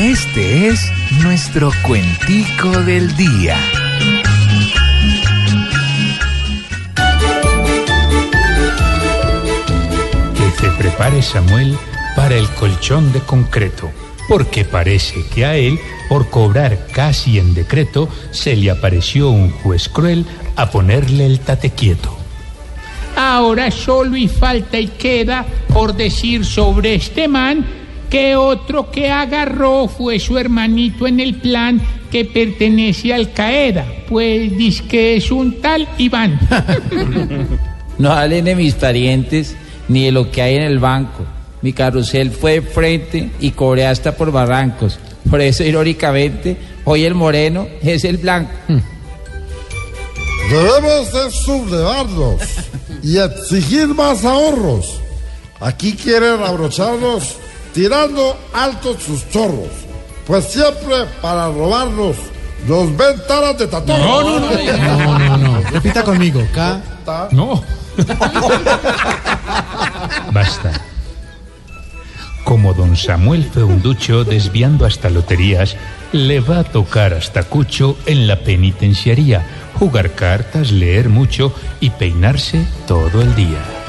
Este es nuestro cuentico del día. Que se prepare Samuel para el colchón de concreto, porque parece que a él, por cobrar casi en decreto, se le apareció un juez cruel a ponerle el tate quieto. Ahora solo y falta y queda por decir sobre este man que otro que agarró fue su hermanito en el plan que pertenece al Qaeda, pues dice que es un tal Iván. No hablen de mis parientes ni de lo que hay en el banco. Mi carrusel fue de frente y cobré hasta por barrancos. Por eso, irónicamente, hoy el moreno es el blanco. Debemos de sublevarnos y exigir más ahorros. Aquí quieren abrocharnos tirando altos sus chorros. Pues siempre para robarnos nos ven taras de tatón. No, no, no. No, no, no. Repita conmigo. K. No. Basta. Como don Samuel Feunducho desviando hasta loterías, le va a tocar hasta Cucho en la penitenciaría, jugar cartas, leer mucho y peinarse todo el día.